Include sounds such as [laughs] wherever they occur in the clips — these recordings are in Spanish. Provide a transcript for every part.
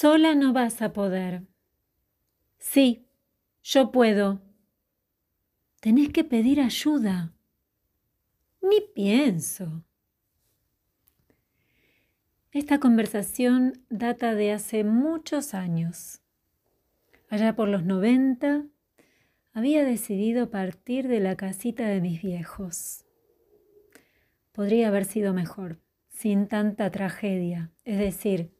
Sola no vas a poder. Sí, yo puedo. Tenés que pedir ayuda. Ni pienso. Esta conversación data de hace muchos años. Allá por los 90, había decidido partir de la casita de mis viejos. Podría haber sido mejor, sin tanta tragedia, es decir,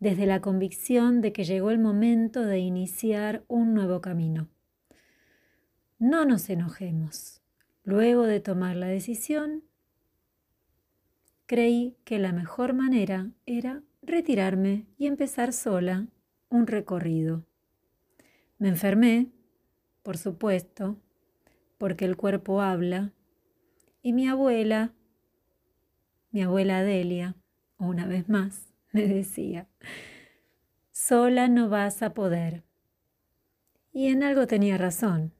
desde la convicción de que llegó el momento de iniciar un nuevo camino. No nos enojemos. Luego de tomar la decisión, creí que la mejor manera era retirarme y empezar sola un recorrido. Me enfermé, por supuesto, porque el cuerpo habla, y mi abuela, mi abuela Delia, una vez más, [laughs] me decía, sola no vas a poder. Y en algo tenía razón,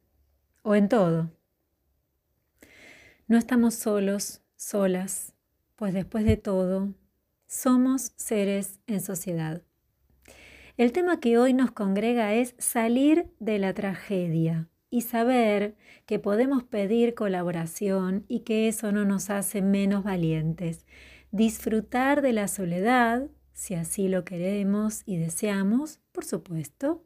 o en todo. No estamos solos, solas, pues después de todo, somos seres en sociedad. El tema que hoy nos congrega es salir de la tragedia y saber que podemos pedir colaboración y que eso no nos hace menos valientes. Disfrutar de la soledad si así lo queremos y deseamos, por supuesto,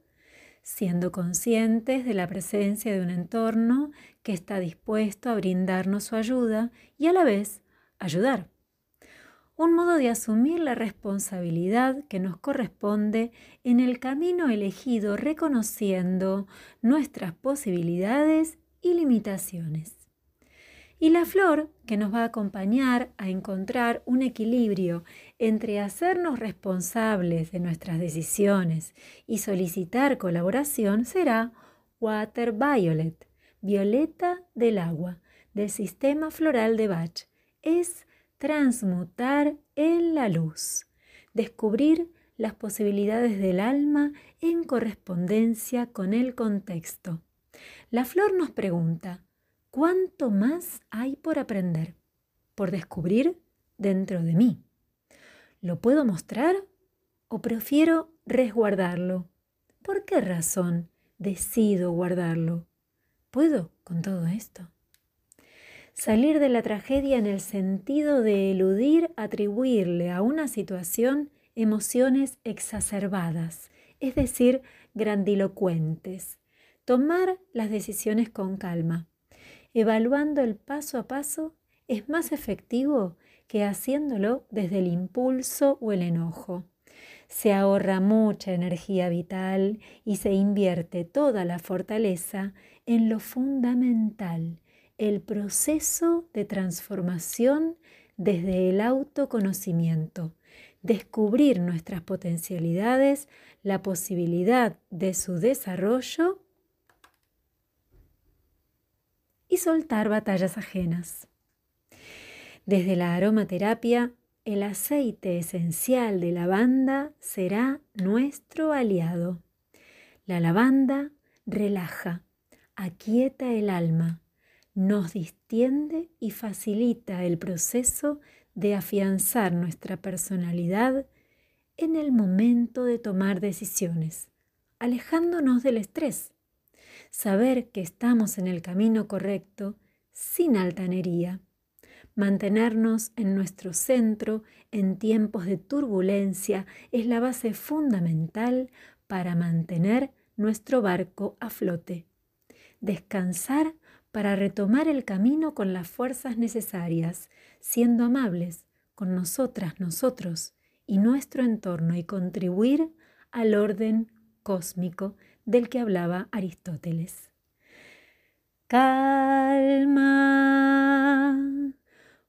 siendo conscientes de la presencia de un entorno que está dispuesto a brindarnos su ayuda y a la vez ayudar. Un modo de asumir la responsabilidad que nos corresponde en el camino elegido reconociendo nuestras posibilidades y limitaciones y la flor que nos va a acompañar a encontrar un equilibrio entre hacernos responsables de nuestras decisiones y solicitar colaboración será Water Violet, violeta del agua, del sistema floral de Bach. Es transmutar en la luz, descubrir las posibilidades del alma en correspondencia con el contexto. La flor nos pregunta, cuánto más hay por aprender, por descubrir dentro de mí. ¿Lo puedo mostrar o prefiero resguardarlo? ¿Por qué razón decido guardarlo? ¿Puedo con todo esto? Salir de la tragedia en el sentido de eludir atribuirle a una situación emociones exacerbadas, es decir, grandilocuentes. Tomar las decisiones con calma evaluando el paso a paso es más efectivo que haciéndolo desde el impulso o el enojo. Se ahorra mucha energía vital y se invierte toda la fortaleza en lo fundamental, el proceso de transformación desde el autoconocimiento, descubrir nuestras potencialidades, la posibilidad de su desarrollo y soltar batallas ajenas. Desde la aromaterapia, el aceite esencial de lavanda será nuestro aliado. La lavanda relaja, aquieta el alma, nos distiende y facilita el proceso de afianzar nuestra personalidad en el momento de tomar decisiones, alejándonos del estrés saber que estamos en el camino correcto sin altanería, mantenernos en nuestro centro en tiempos de turbulencia es la base fundamental para mantener nuestro barco a flote. Descansar para retomar el camino con las fuerzas necesarias, siendo amables con nosotras, nosotros y nuestro entorno y contribuir al orden cósmico del que hablaba Aristóteles. Calma,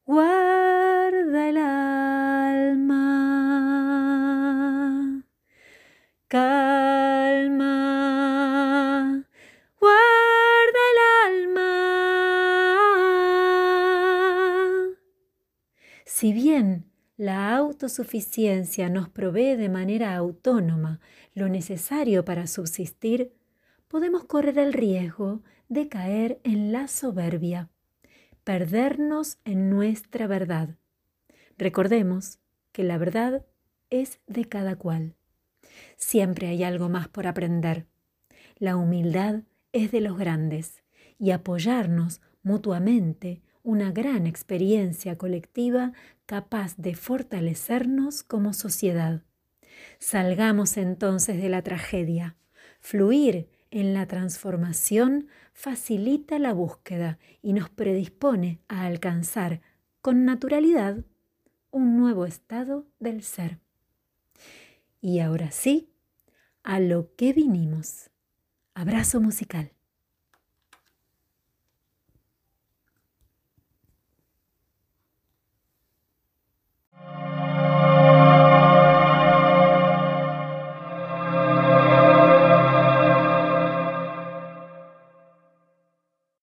guarda el alma. Calma, guarda el alma. Si bien la autosuficiencia nos provee de manera autónoma lo necesario para subsistir, podemos correr el riesgo de caer en la soberbia, perdernos en nuestra verdad. Recordemos que la verdad es de cada cual. Siempre hay algo más por aprender. La humildad es de los grandes y apoyarnos mutuamente una gran experiencia colectiva capaz de fortalecernos como sociedad. Salgamos entonces de la tragedia. Fluir en la transformación facilita la búsqueda y nos predispone a alcanzar con naturalidad un nuevo estado del ser. Y ahora sí, a lo que vinimos. Abrazo musical.